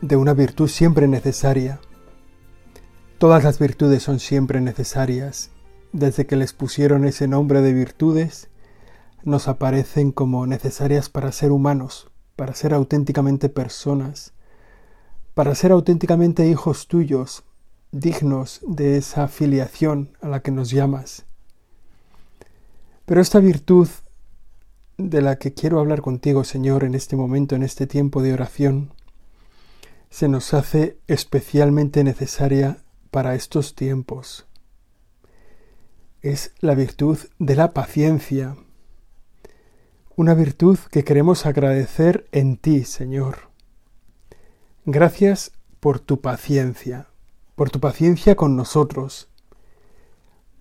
de una virtud siempre necesaria. Todas las virtudes son siempre necesarias. Desde que les pusieron ese nombre de virtudes, nos aparecen como necesarias para ser humanos, para ser auténticamente personas, para ser auténticamente hijos tuyos, dignos de esa filiación a la que nos llamas. Pero esta virtud de la que quiero hablar contigo, Señor, en este momento, en este tiempo de oración, se nos hace especialmente necesaria para estos tiempos. Es la virtud de la paciencia, una virtud que queremos agradecer en ti, Señor. Gracias por tu paciencia, por tu paciencia con nosotros,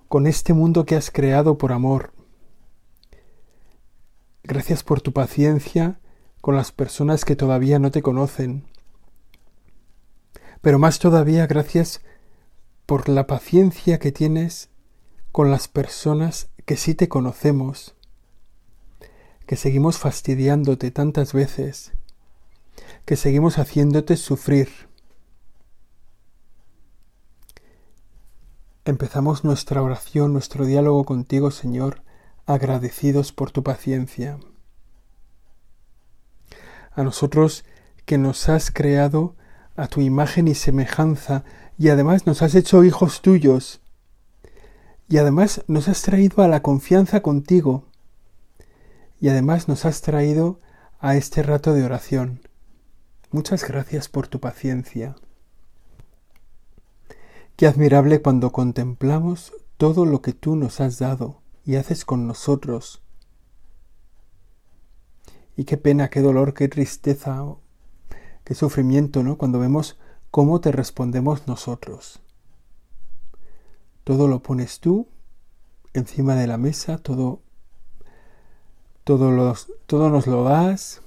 con este mundo que has creado por amor. Gracias por tu paciencia con las personas que todavía no te conocen pero más todavía gracias por la paciencia que tienes con las personas que sí te conocemos, que seguimos fastidiándote tantas veces, que seguimos haciéndote sufrir. Empezamos nuestra oración, nuestro diálogo contigo, Señor, agradecidos por tu paciencia. A nosotros que nos has creado a tu imagen y semejanza, y además nos has hecho hijos tuyos, y además nos has traído a la confianza contigo, y además nos has traído a este rato de oración. Muchas gracias por tu paciencia. Qué admirable cuando contemplamos todo lo que tú nos has dado y haces con nosotros. Y qué pena, qué dolor, qué tristeza qué sufrimiento, ¿no? Cuando vemos cómo te respondemos nosotros. Todo lo pones tú encima de la mesa, todo, todo, todo nos lo das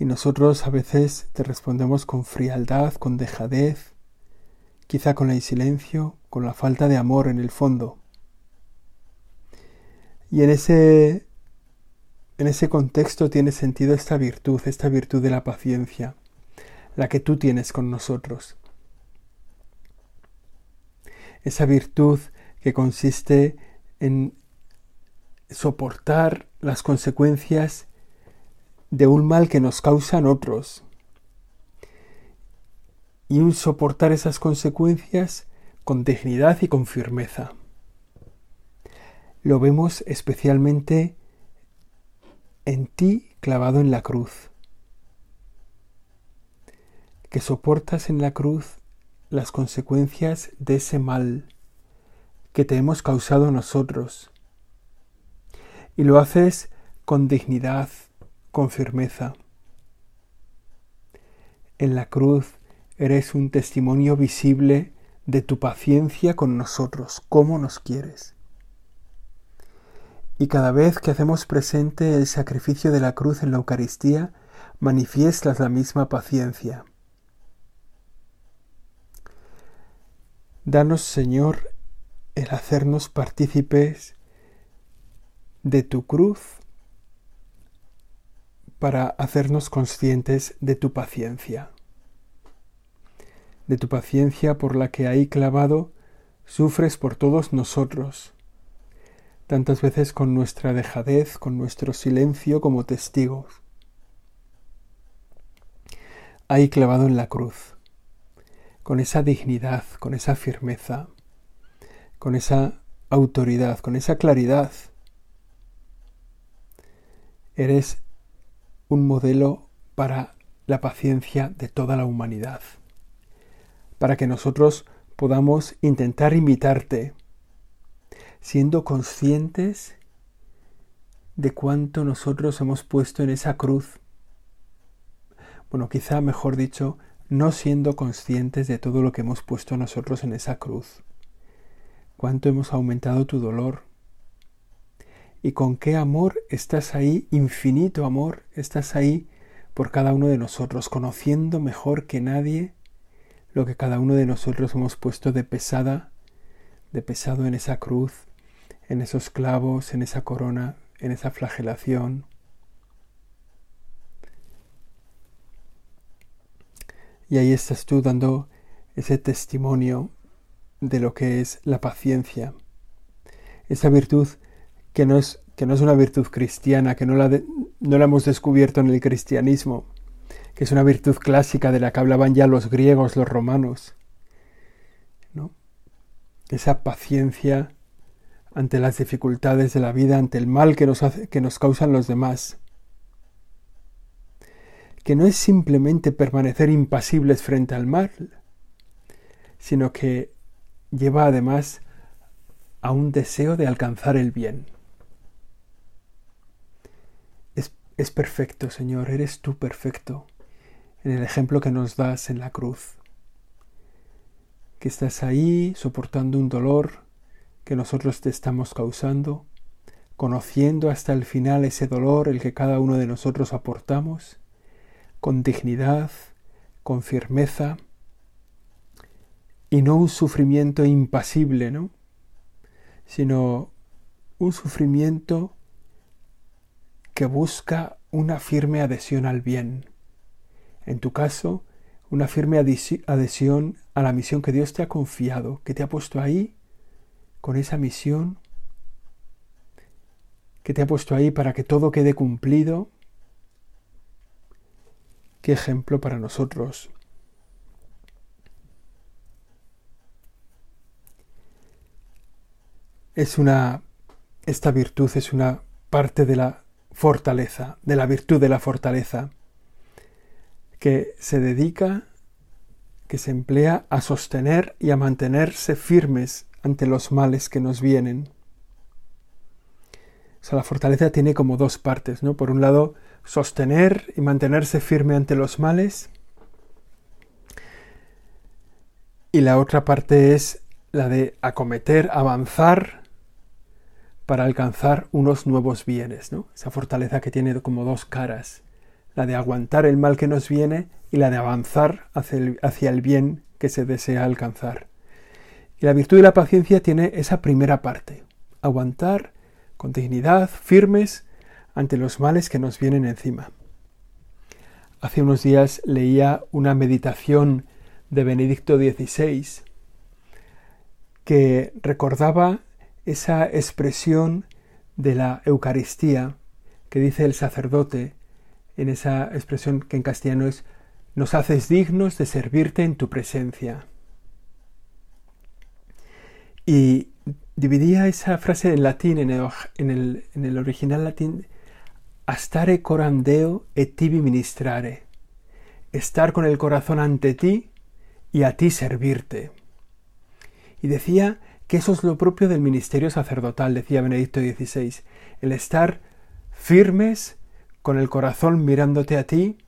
y nosotros a veces te respondemos con frialdad, con dejadez, quizá con el silencio, con la falta de amor en el fondo. Y en ese en ese contexto tiene sentido esta virtud, esta virtud de la paciencia, la que tú tienes con nosotros. Esa virtud que consiste en soportar las consecuencias de un mal que nos causan otros. Y un soportar esas consecuencias con dignidad y con firmeza. Lo vemos especialmente en ti clavado en la cruz, que soportas en la cruz las consecuencias de ese mal que te hemos causado nosotros, y lo haces con dignidad, con firmeza. En la cruz eres un testimonio visible de tu paciencia con nosotros, cómo nos quieres. Y cada vez que hacemos presente el sacrificio de la cruz en la Eucaristía, manifiestas la misma paciencia. Danos, Señor, el hacernos partícipes de tu cruz para hacernos conscientes de tu paciencia, de tu paciencia por la que ahí clavado sufres por todos nosotros tantas veces con nuestra dejadez, con nuestro silencio como testigos. Ahí clavado en la cruz, con esa dignidad, con esa firmeza, con esa autoridad, con esa claridad. Eres un modelo para la paciencia de toda la humanidad, para que nosotros podamos intentar imitarte siendo conscientes de cuánto nosotros hemos puesto en esa cruz. bueno, quizá mejor dicho, no siendo conscientes de todo lo que hemos puesto nosotros en esa cruz. Cuánto hemos aumentado tu dolor. Y con qué amor estás ahí, infinito amor, estás ahí por cada uno de nosotros, conociendo mejor que nadie lo que cada uno de nosotros hemos puesto de pesada, de pesado en esa cruz, en esos clavos, en esa corona, en esa flagelación. Y ahí estás tú dando ese testimonio de lo que es la paciencia. Esa virtud que no es, que no es una virtud cristiana, que no la, no la hemos descubierto en el cristianismo, que es una virtud clásica de la que hablaban ya los griegos, los romanos. Esa paciencia ante las dificultades de la vida, ante el mal que nos, que nos causan los demás que no es simplemente permanecer impasibles frente al mal, sino que lleva además a un deseo de alcanzar el bien. Es, es, perfecto, Señor, eres tú perfecto en el ejemplo que nos das en la cruz, que estás ahí soportando un dolor que nosotros te estamos causando, conociendo hasta el final ese dolor el que cada uno de nosotros aportamos, con dignidad, con firmeza, y no un sufrimiento impasible, ¿no? sino un sufrimiento que busca una firme adhesión al bien. En tu caso, una firme adhesión a la misión que Dios te ha confiado, que te ha puesto ahí con esa misión, que te ha puesto ahí para que todo quede cumplido Qué ejemplo para nosotros. Es una esta virtud es una parte de la fortaleza, de la virtud de la fortaleza que se dedica que se emplea a sostener y a mantenerse firmes ante los males que nos vienen. O sea, la fortaleza tiene como dos partes, ¿no? Por un lado, sostener y mantenerse firme ante los males. Y la otra parte es la de acometer, avanzar para alcanzar unos nuevos bienes, ¿no? Esa fortaleza que tiene como dos caras, la de aguantar el mal que nos viene y la de avanzar hacia el, hacia el bien que se desea alcanzar. Y la virtud de la paciencia tiene esa primera parte, aguantar con dignidad, firmes ante los males que nos vienen encima. Hace unos días leía una meditación de Benedicto XVI que recordaba esa expresión de la Eucaristía que dice el sacerdote en esa expresión que en castellano es nos haces dignos de servirte en tu presencia. Y dividía esa frase en latín, en el, en el original latín, Astare coram Deo et tibi ministrare. Estar con el corazón ante ti y a ti servirte. Y decía que eso es lo propio del ministerio sacerdotal, decía Benedicto XVI, el estar firmes con el corazón mirándote a ti,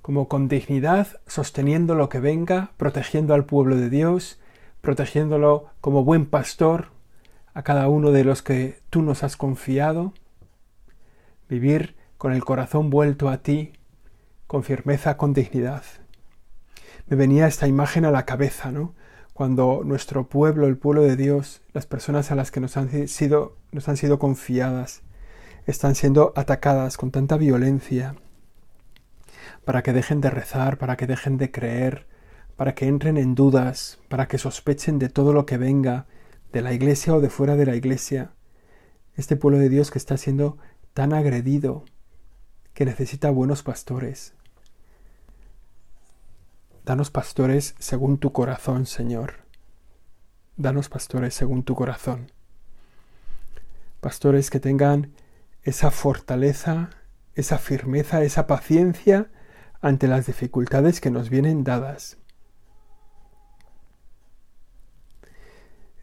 como con dignidad, sosteniendo lo que venga, protegiendo al pueblo de Dios, protegiéndolo como buen pastor a cada uno de los que tú nos has confiado, vivir con el corazón vuelto a ti, con firmeza, con dignidad. Me venía esta imagen a la cabeza, ¿no? Cuando nuestro pueblo, el pueblo de Dios, las personas a las que nos han sido, nos han sido confiadas, están siendo atacadas con tanta violencia, para que dejen de rezar, para que dejen de creer, para que entren en dudas, para que sospechen de todo lo que venga, de la iglesia o de fuera de la iglesia. Este pueblo de Dios que está siendo tan agredido, que necesita buenos pastores. Danos pastores según tu corazón, Señor. Danos pastores según tu corazón. Pastores que tengan esa fortaleza, esa firmeza, esa paciencia ante las dificultades que nos vienen dadas.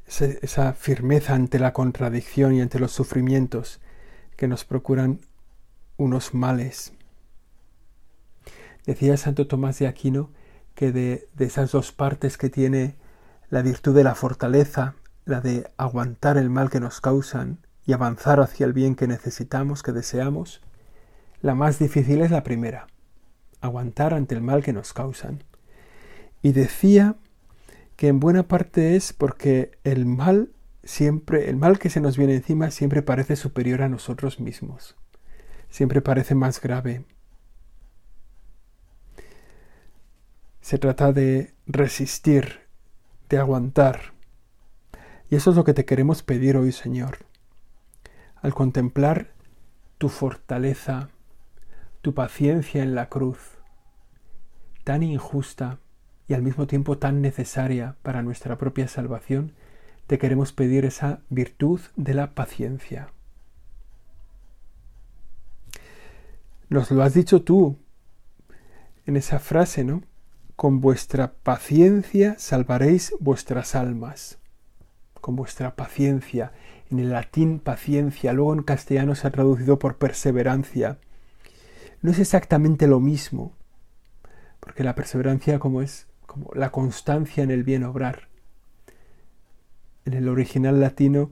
Esa firmeza ante la contradicción y ante los sufrimientos que nos procuran unos males. Decía Santo Tomás de Aquino que de, de esas dos partes que tiene la virtud de la fortaleza, la de aguantar el mal que nos causan y avanzar hacia el bien que necesitamos, que deseamos, la más difícil es la primera, aguantar ante el mal que nos causan. Y decía que en buena parte es porque el mal siempre, el mal que se nos viene encima siempre parece superior a nosotros mismos, siempre parece más grave. Se trata de resistir, de aguantar. Y eso es lo que te queremos pedir hoy, Señor. Al contemplar tu fortaleza, tu paciencia en la cruz, tan injusta y al mismo tiempo tan necesaria para nuestra propia salvación, te queremos pedir esa virtud de la paciencia. Nos lo has dicho tú en esa frase, ¿no? Con vuestra paciencia salvaréis vuestras almas. Con vuestra paciencia. En el latín paciencia, luego en castellano se ha traducido por perseverancia. No es exactamente lo mismo, porque la perseverancia como es como la constancia en el bien obrar en el original latino,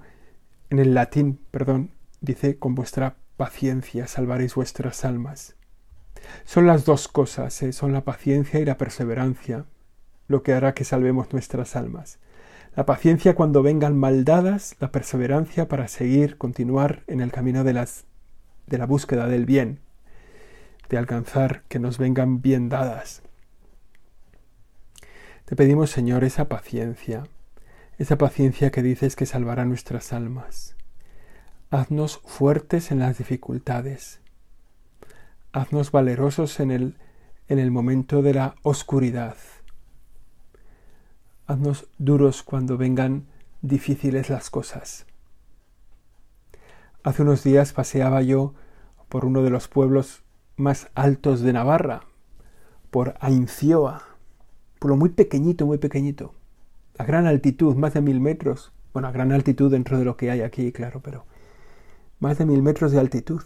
en el latín, perdón, dice, con vuestra paciencia salvaréis vuestras almas. Son las dos cosas, ¿eh? son la paciencia y la perseverancia, lo que hará que salvemos nuestras almas. La paciencia cuando vengan mal dadas, la perseverancia para seguir, continuar en el camino de, las, de la búsqueda del bien, de alcanzar que nos vengan bien dadas. Te pedimos, Señor, esa paciencia, esa paciencia que dices que salvará nuestras almas. Haznos fuertes en las dificultades. Haznos valerosos en el, en el momento de la oscuridad. Haznos duros cuando vengan difíciles las cosas. Hace unos días paseaba yo por uno de los pueblos más altos de Navarra, por Aincioa, pueblo muy pequeñito, muy pequeñito a gran altitud, más de mil metros. Bueno, a gran altitud dentro de lo que hay aquí, claro, pero más de mil metros de altitud.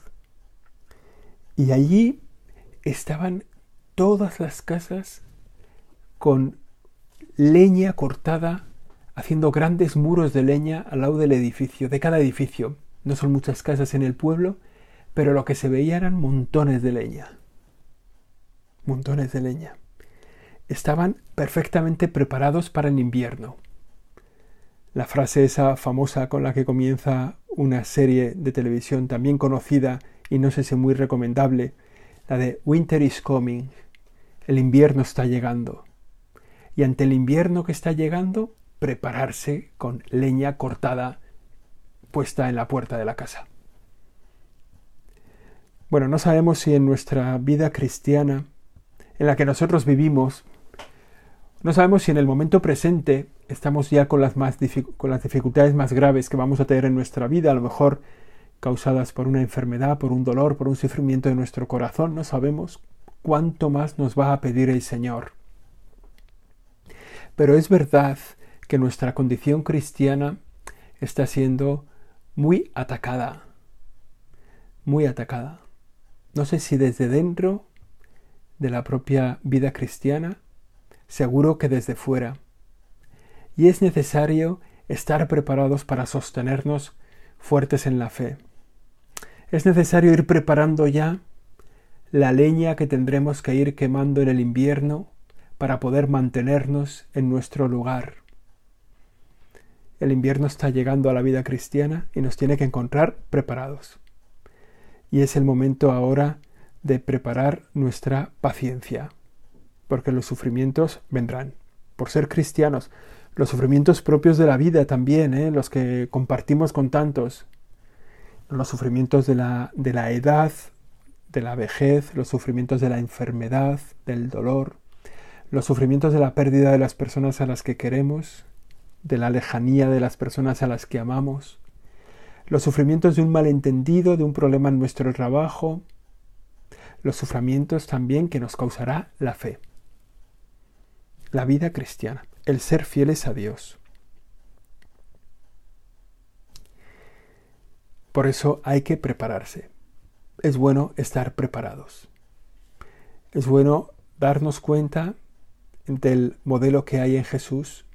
Y allí estaban todas las casas con leña cortada, haciendo grandes muros de leña al lado del edificio, de cada edificio. No son muchas casas en el pueblo, pero lo que se veía eran montones de leña. Montones de leña estaban perfectamente preparados para el invierno. La frase esa famosa con la que comienza una serie de televisión también conocida y no sé si muy recomendable, la de Winter is coming, el invierno está llegando. Y ante el invierno que está llegando, prepararse con leña cortada puesta en la puerta de la casa. Bueno, no sabemos si en nuestra vida cristiana, en la que nosotros vivimos, no sabemos si en el momento presente estamos ya con las, más con las dificultades más graves que vamos a tener en nuestra vida, a lo mejor causadas por una enfermedad, por un dolor, por un sufrimiento de nuestro corazón. No sabemos cuánto más nos va a pedir el Señor. Pero es verdad que nuestra condición cristiana está siendo muy atacada, muy atacada. No sé si desde dentro de la propia vida cristiana seguro que desde fuera. Y es necesario estar preparados para sostenernos fuertes en la fe. Es necesario ir preparando ya la leña que tendremos que ir quemando en el invierno para poder mantenernos en nuestro lugar. El invierno está llegando a la vida cristiana y nos tiene que encontrar preparados. Y es el momento ahora de preparar nuestra paciencia porque los sufrimientos vendrán. Por ser cristianos, los sufrimientos propios de la vida también, ¿eh? los que compartimos con tantos, los sufrimientos de la, de la edad, de la vejez, los sufrimientos de la enfermedad, del dolor, los sufrimientos de la pérdida de las personas a las que queremos, de la lejanía de las personas a las que amamos, los sufrimientos de un malentendido, de un problema en nuestro trabajo, los sufrimientos también que nos causará la fe la vida cristiana, el ser fieles a Dios. Por eso hay que prepararse. Es bueno estar preparados. Es bueno darnos cuenta del modelo que hay en Jesús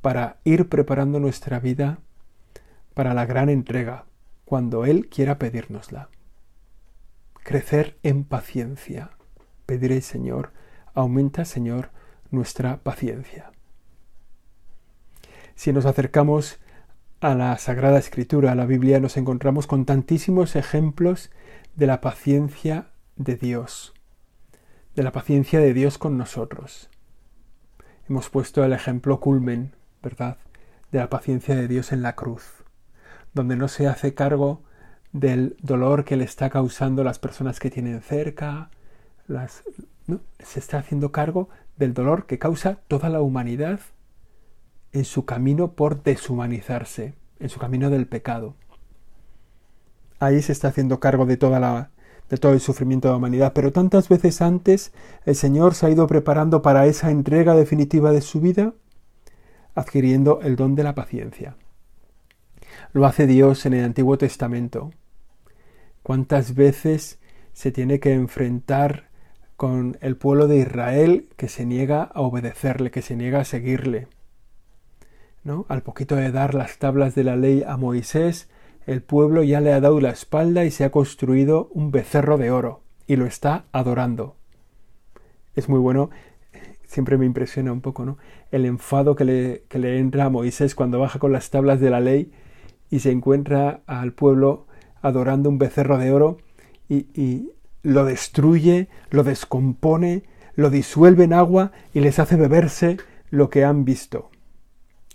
para ir preparando nuestra vida para la gran entrega, cuando Él quiera pedírnosla. Crecer en paciencia. Pediré, Señor, aumenta, Señor, nuestra paciencia. Si nos acercamos a la Sagrada Escritura, a la Biblia, nos encontramos con tantísimos ejemplos de la paciencia de Dios, de la paciencia de Dios con nosotros. Hemos puesto el ejemplo culmen, ¿verdad?, de la paciencia de Dios en la cruz, donde no se hace cargo del dolor que le está causando las personas que tienen cerca, las, se está haciendo cargo del dolor que causa toda la humanidad en su camino por deshumanizarse, en su camino del pecado. Ahí se está haciendo cargo de toda la de todo el sufrimiento de la humanidad, pero tantas veces antes el Señor se ha ido preparando para esa entrega definitiva de su vida, adquiriendo el don de la paciencia. Lo hace Dios en el Antiguo Testamento. ¿Cuántas veces se tiene que enfrentar con el pueblo de Israel que se niega a obedecerle, que se niega a seguirle? ¿No? Al poquito de dar las tablas de la ley a Moisés, el pueblo ya le ha dado la espalda y se ha construido un becerro de oro y lo está adorando. Es muy bueno, siempre me impresiona un poco, ¿no? El enfado que le, que le entra a Moisés cuando baja con las tablas de la ley y se encuentra al pueblo adorando un becerro de oro y, lo destruye, lo descompone, lo disuelve en agua y les hace beberse lo que han visto,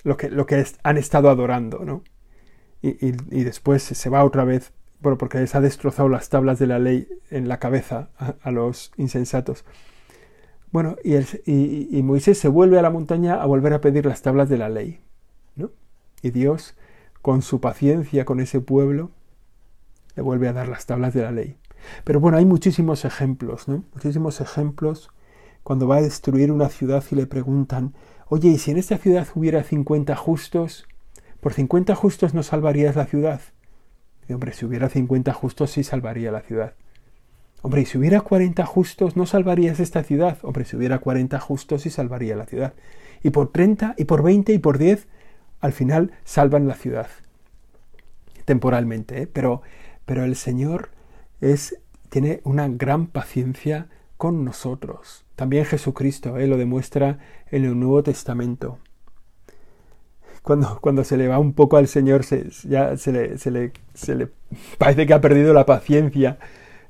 lo que, lo que han estado adorando, ¿no? Y, después se va otra vez, bueno, porque les ha destrozado las tablas de la ley en la cabeza a, los insensatos. Bueno, y, Moisés se vuelve a la montaña a volver a pedir las tablas de la ley. ¿no? Y Dios, con su paciencia con ese pueblo, le vuelve a dar las tablas de la ley. Pero bueno, hay muchísimos ejemplos, ¿no? Muchísimos ejemplos cuando va a destruir una ciudad y le preguntan, oye, ¿y si en esta ciudad hubiera 50 justos? Por 50 justos no salvarías la ciudad. Hombre, si hubiera 50 justos sí salvaría la ciudad. Hombre, y si hubiera 40 justos no salvarías esta ciudad. Hombre, si hubiera 40 justos sí salvaría la ciudad. Y por 30, y por 20, y por 10, al final salvan la ciudad. Temporalmente, ¿eh? pero, pero el Señor es, tiene una gran paciencia con nosotros. También Jesucristo ¿eh? lo demuestra en el Nuevo Testamento cuando, cuando se le va un poco al Señor, se, ya se le, se, le, se le parece que ha perdido la paciencia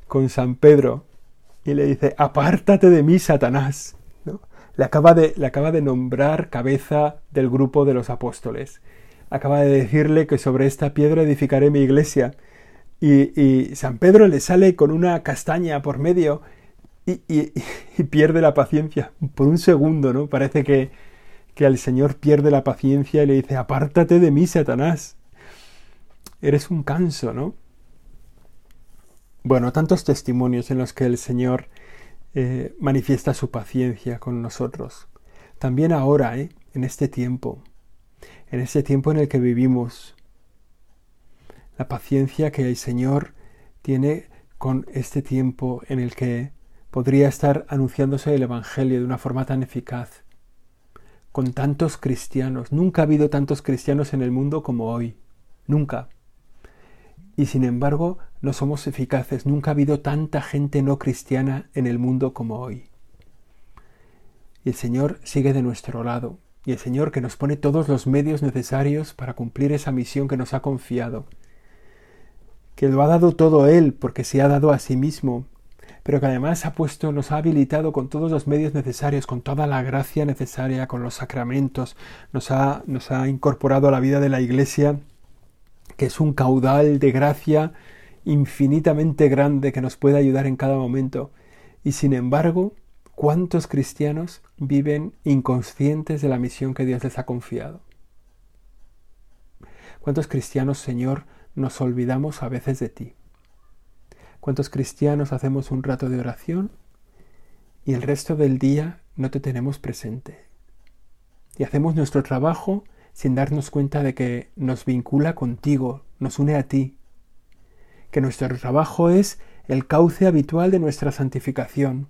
con San Pedro y le dice, apártate de mí, Satanás. ¿no? Le, acaba de, le acaba de nombrar cabeza del grupo de los apóstoles. Acaba de decirle que sobre esta piedra edificaré mi iglesia. Y, y San Pedro le sale con una castaña por medio y, y, y pierde la paciencia por un segundo, ¿no? Parece que, que al Señor pierde la paciencia y le dice, apártate de mí, Satanás. Eres un canso, ¿no? Bueno, tantos testimonios en los que el Señor eh, manifiesta su paciencia con nosotros. También ahora, ¿eh? en este tiempo, en este tiempo en el que vivimos, la paciencia que el Señor tiene con este tiempo en el que podría estar anunciándose el Evangelio de una forma tan eficaz con tantos cristianos. Nunca ha habido tantos cristianos en el mundo como hoy. Nunca. Y sin embargo, no somos eficaces. Nunca ha habido tanta gente no cristiana en el mundo como hoy. Y el Señor sigue de nuestro lado. Y el Señor que nos pone todos los medios necesarios para cumplir esa misión que nos ha confiado. Que lo ha dado todo Él porque se ha dado a sí mismo pero que además ha puesto, nos ha habilitado con todos los medios necesarios, con toda la gracia necesaria, con los sacramentos, nos ha, nos ha incorporado a la vida de la Iglesia, que es un caudal de gracia infinitamente grande que nos puede ayudar en cada momento. Y sin embargo, ¿cuántos cristianos viven inconscientes de la misión que Dios les ha confiado? ¿Cuántos cristianos, Señor, nos olvidamos a veces de ti? ¿Cuántos cristianos hacemos un rato de oración y el resto del día no te tenemos presente? Y hacemos nuestro trabajo sin darnos cuenta de que nos vincula contigo, nos une a ti, que nuestro trabajo es el cauce habitual de nuestra santificación,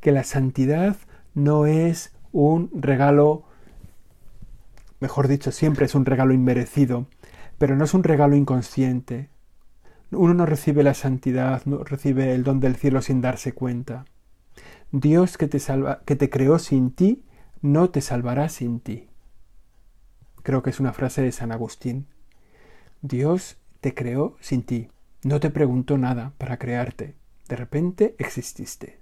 Que la santidad no es un regalo, mejor dicho, siempre es un regalo inmerecido, pero no es un regalo inconsciente. Uno no recibe la santidad, no recibe el don del cielo sin darse cuenta. Dios que te, salva, que te creó sin ti, no te salvará sin ti. Creo que es una frase de San Agustín. Dios te creó sin ti, no te preguntó nada para crearte. De repente exististe.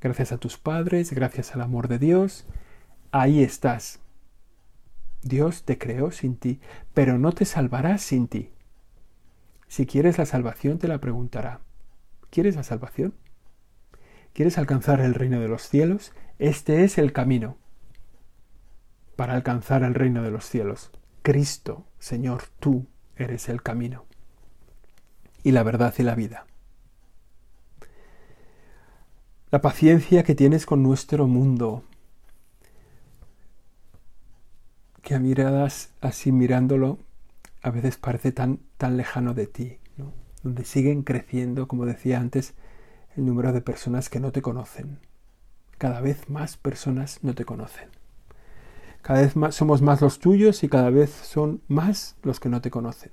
Gracias a tus padres, gracias al amor de Dios, ahí estás. Dios te creó sin ti, pero no te salvará sin ti. Si quieres la salvación, te la preguntará. ¿Quieres la salvación? ¿Quieres alcanzar el reino de los cielos? Este es el camino para alcanzar el reino de los cielos. Cristo, Señor, tú eres el camino y la verdad y la vida. La paciencia que tienes con nuestro mundo, que miradas así mirándolo a veces parece tan, tan lejano de ti, donde siguen creciendo, como decía antes, el número de personas que no te conocen. Cada vez más personas no te conocen. Cada vez más somos más los tuyos y cada vez son más los que no te conocen.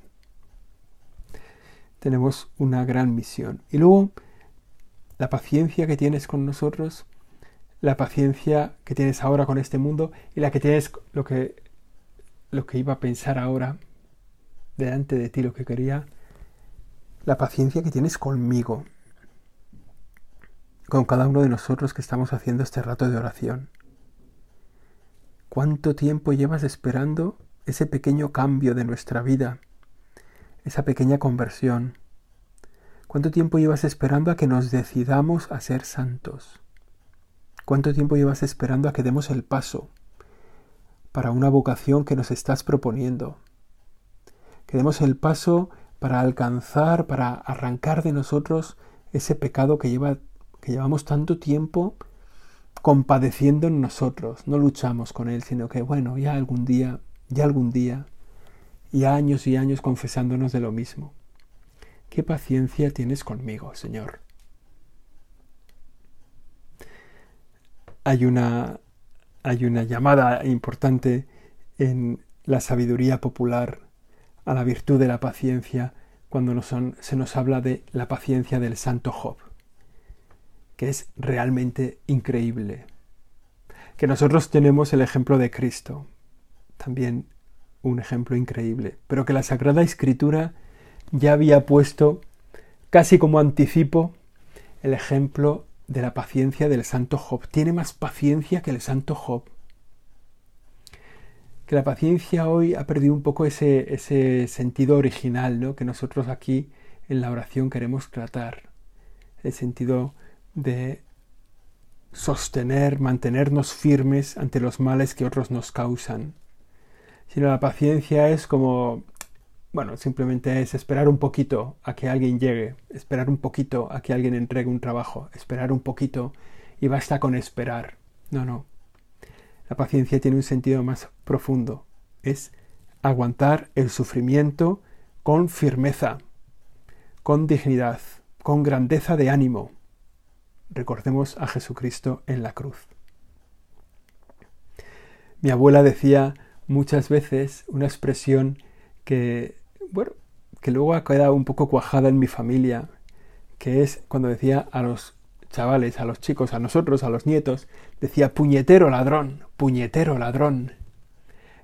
Tenemos una gran misión. Y luego, la paciencia que tienes con nosotros, la paciencia que tienes ahora con este mundo y la que tienes lo que lo que iba a pensar ahora delante de ti, lo que quería, la paciencia que tienes conmigo, con cada uno de nosotros que estamos haciendo este rato de oración. ¿Cuánto tiempo llevas esperando ese pequeño cambio de nuestra vida, esa pequeña conversión? ¿Cuánto tiempo llevas esperando a que nos decidamos a ser santos? ¿Cuánto tiempo llevas esperando a que demos el paso para una vocación que nos estás proponiendo? Que demos el paso para alcanzar, para arrancar de nosotros ese pecado que lleva que llevamos tanto tiempo compadeciendo en nosotros, no luchamos con él, sino que bueno, ya algún día, ya algún día, y años y años confesándonos de lo mismo. ¿Qué paciencia tienes conmigo, Señor? Hay una, hay una llamada importante en la sabiduría popular a la virtud de la paciencia cuando se nos habla de la paciencia del santo Job que es realmente increíble. Que nosotros tenemos el ejemplo de Cristo, también un ejemplo increíble, pero que la Sagrada Escritura ya había puesto casi como anticipo el ejemplo de la paciencia del santo Job. Tiene más paciencia que el santo Job. Que la paciencia hoy ha perdido un poco ese, ese sentido original ¿no? que nosotros aquí en la oración queremos tratar. El sentido de sostener, mantenernos firmes ante los males que otros nos causan. Sino la paciencia es como, bueno, simplemente es esperar un poquito a que alguien llegue, esperar un poquito a que alguien entregue un trabajo, esperar un poquito y basta con esperar. No, no. La paciencia tiene un sentido más profundo. Es aguantar el sufrimiento con firmeza, con dignidad, con grandeza de ánimo, recordemos a Jesucristo en la cruz. Mi abuela decía muchas veces una expresión que, bueno, que luego ha quedado un poco cuajada en mi familia, que es cuando decía a los chavales, a los chicos, a nosotros, a los nietos, decía puñetero ladrón, puñetero ladrón.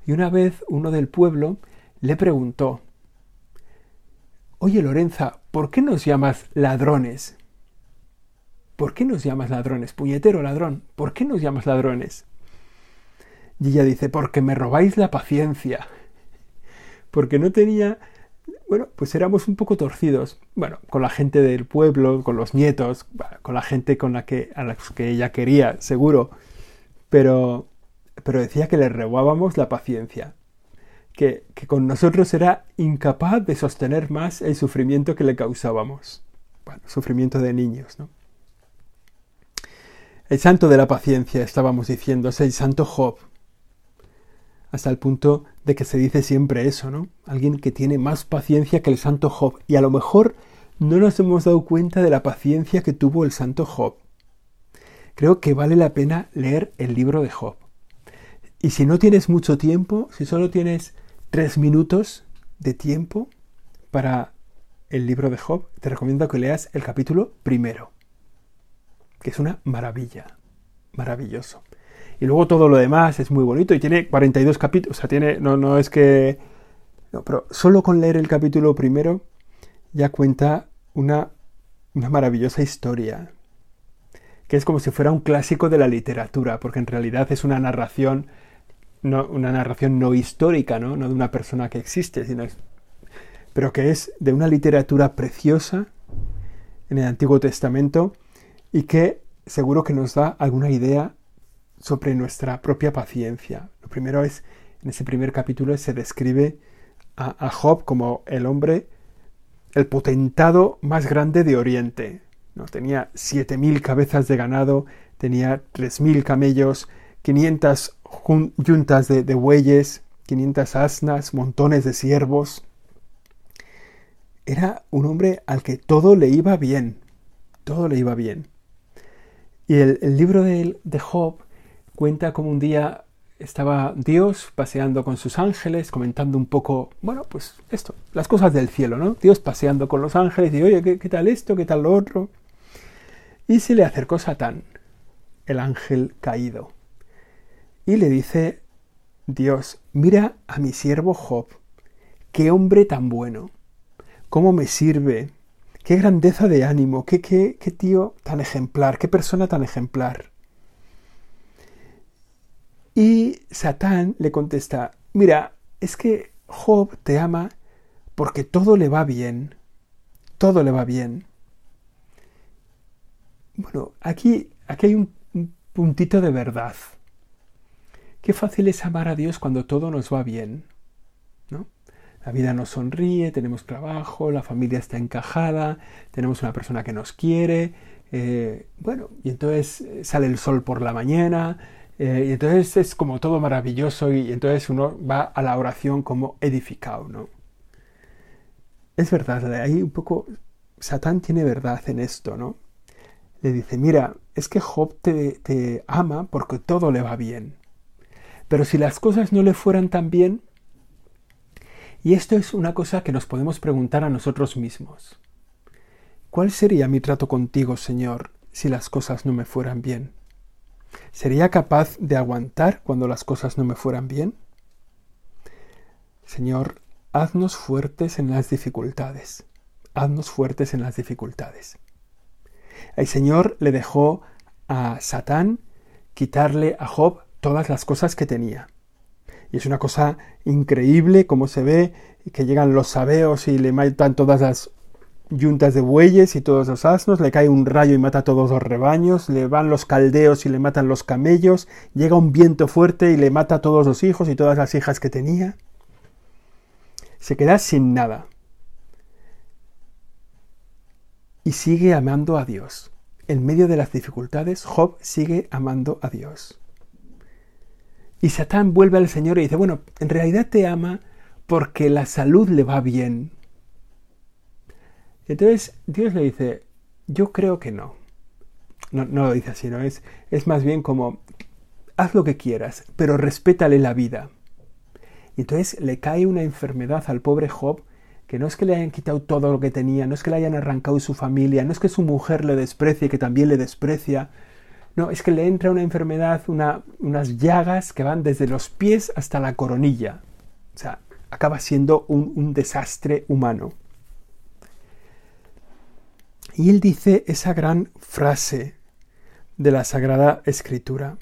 Y una vez uno del pueblo le preguntó, Oye Lorenza, ¿por qué nos llamas ladrones? ¿Por qué nos llamas ladrones? Puñetero ladrón, ¿por qué nos llamas ladrones? Y ella dice, porque me robáis la paciencia. Porque no tenía... Bueno, pues éramos un poco torcidos. Bueno, con la gente del pueblo, con los nietos, con la gente con la que, a la que ella quería, seguro. Pero, pero decía que le robábamos la paciencia. Que, que con nosotros era incapaz de sostener más el sufrimiento que le causábamos. Bueno, sufrimiento de niños, ¿no? El santo de la paciencia, estábamos diciendo, es el santo Job. Hasta el punto de que se dice siempre eso, ¿no? Alguien que tiene más paciencia que el santo Job. Y a lo mejor no nos hemos dado cuenta de la paciencia que tuvo el santo Job. creo que vale la pena leer el libro de Job. Y si no tienes mucho tiempo, si solo tienes tres minutos de tiempo para el libro de Job, te recomiendo que leas el capítulo primero, que es una maravilla, maravilloso. Y luego todo lo demás es muy bonito y tiene 42 capítulos, o sea, tiene, no, no es que... Pero solo con leer el capítulo primero ya cuenta una, una maravillosa historia, que es como si fuera un clásico de la literatura, porque en realidad es una narración no, una narración no histórica, ¿no? no de una persona que existe, sino pero que es de una literatura preciosa en el Antiguo Testamento y que seguro que nos da alguna idea sobre nuestra propia paciencia. Lo primero es, en ese primer capítulo se describe a, a Job como el hombre, el potentado más grande de Oriente. ¿no? Tenía 7.000 cabezas de ganado, tenía 3.000 camellos, 500 yuntas de, bueyes, 500 asnas, montones de siervos. Era un hombre al que todo le iba bien, todo le iba bien. Y el, libro de, de, Job cuenta como un día estaba Dios paseando con sus ángeles, comentando un poco, bueno, pues esto, las cosas del cielo, ¿no? Dios paseando con los ángeles y, oye, ¿qué, tal esto? ¿Qué tal lo otro? Y se le acercó Satán, el ángel caído y le dice Dios, mira a mi siervo Job, qué hombre tan bueno, cómo me sirve, qué grandeza de ánimo, qué, qué, qué tío tan ejemplar, qué persona tan ejemplar. Y Satán le contesta, mira, es que Job te ama porque todo le va bien, todo le va bien. Bueno, aquí, aquí hay un puntito de verdad. Qué fácil es amar a Dios cuando todo nos va bien. ¿no? La vida nos sonríe, tenemos trabajo, la familia está encajada, tenemos una persona que nos quiere, eh, bueno, y entonces eh, sale el sol por la mañana, eh, y entonces es como todo maravilloso y, entonces uno va a la oración como edificado, ¿no? Es verdad, ahí un poco Satán tiene verdad en esto, ¿no? Le dice, mira, es que Job te ama porque todo le va bien. Pero si las cosas no le fueran tan bien, y esto es una cosa que nos podemos preguntar a nosotros mismos. ¿Cuál sería mi trato contigo, Señor, si las cosas no me fueran bien? ¿Sería capaz de aguantar cuando las cosas no me fueran bien? Señor, haznos fuertes en las dificultades. Haznos fuertes en las dificultades. El Señor le dejó a Satán quitarle a Job todas las cosas que tenía. Y es una cosa increíble como se ve que llegan los sabeos y le matan todas las yuntas de bueyes y todos los asnos, le cae un rayo y mata todos los rebaños, le van los caldeos y le matan los camellos, llega un viento fuerte y le mata a todos los hijos y todas las hijas que tenía. Se queda sin nada. Y sigue amando a Dios. En medio de las dificultades, Job sigue amando a Dios. Y Satán vuelve al Señor y dice, bueno, en realidad te ama porque la salud le va bien. Entonces Dios le dice, yo creo que no. No, lo dice así, ¿no? Es, es más bien como, haz lo que quieras, pero respétale la vida. Y entonces le cae una enfermedad al pobre Job, que no es que le hayan quitado todo lo que tenía, no es que le hayan arrancado su familia, no es que su mujer le desprecie, que también le desprecia, no, es que le entra una enfermedad, unas llagas que van desde los pies hasta la coronilla. O sea, acaba siendo un desastre humano. Y él dice esa gran frase de la Sagrada Escritura.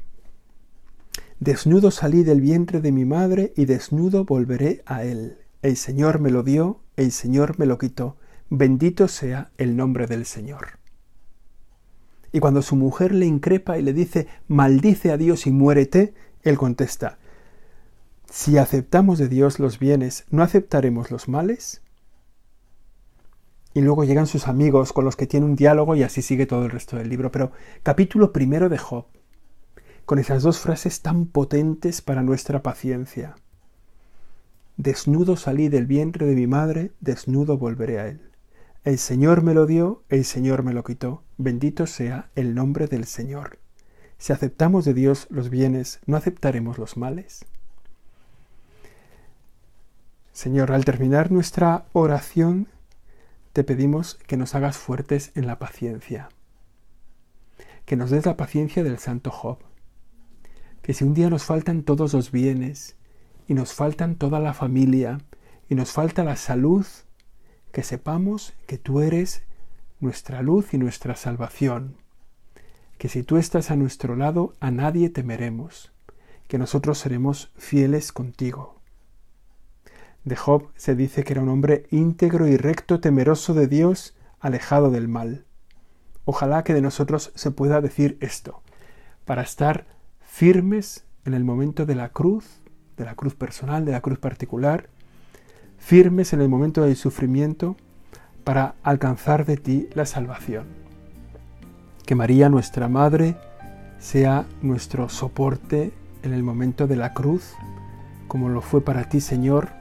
Desnudo salí del vientre de mi madre y desnudo volveré a él. El Señor me lo dio, el Señor me lo quitó. Bendito sea el nombre del Señor. Y cuando su mujer le increpa y le dice, maldice a Dios y muérete, él contesta, si aceptamos de Dios los bienes, ¿no aceptaremos los males? Y luego llegan sus amigos con los que tiene un diálogo y así sigue todo el resto del libro. Pero capítulo primero de Job, con esas dos frases tan potentes para nuestra paciencia. Desnudo salí del vientre de mi madre, desnudo volveré a él. El Señor me lo dio, el Señor me lo quitó. Bendito sea el nombre del Señor. Si aceptamos de Dios los bienes, ¿no aceptaremos los males? Señor, al terminar nuestra oración, te pedimos que nos hagas fuertes en la paciencia, que nos des la paciencia del Santo Job, que si un día nos faltan todos los bienes, y nos faltan toda la familia, y nos falta la salud, que sepamos que tú eres nuestra luz y nuestra salvación, que si tú estás a nuestro lado, a nadie temeremos, que nosotros seremos fieles contigo. De Job se dice que era un hombre íntegro y recto, temeroso de Dios, alejado del mal. Ojalá que de nosotros se pueda decir esto, para estar firmes en el momento de la cruz, de la cruz personal, de la cruz particular, firmes en el momento del sufrimiento, para alcanzar de ti la salvación. Que María, nuestra Madre, sea nuestro soporte en el momento de la cruz, como lo fue para ti, Señor,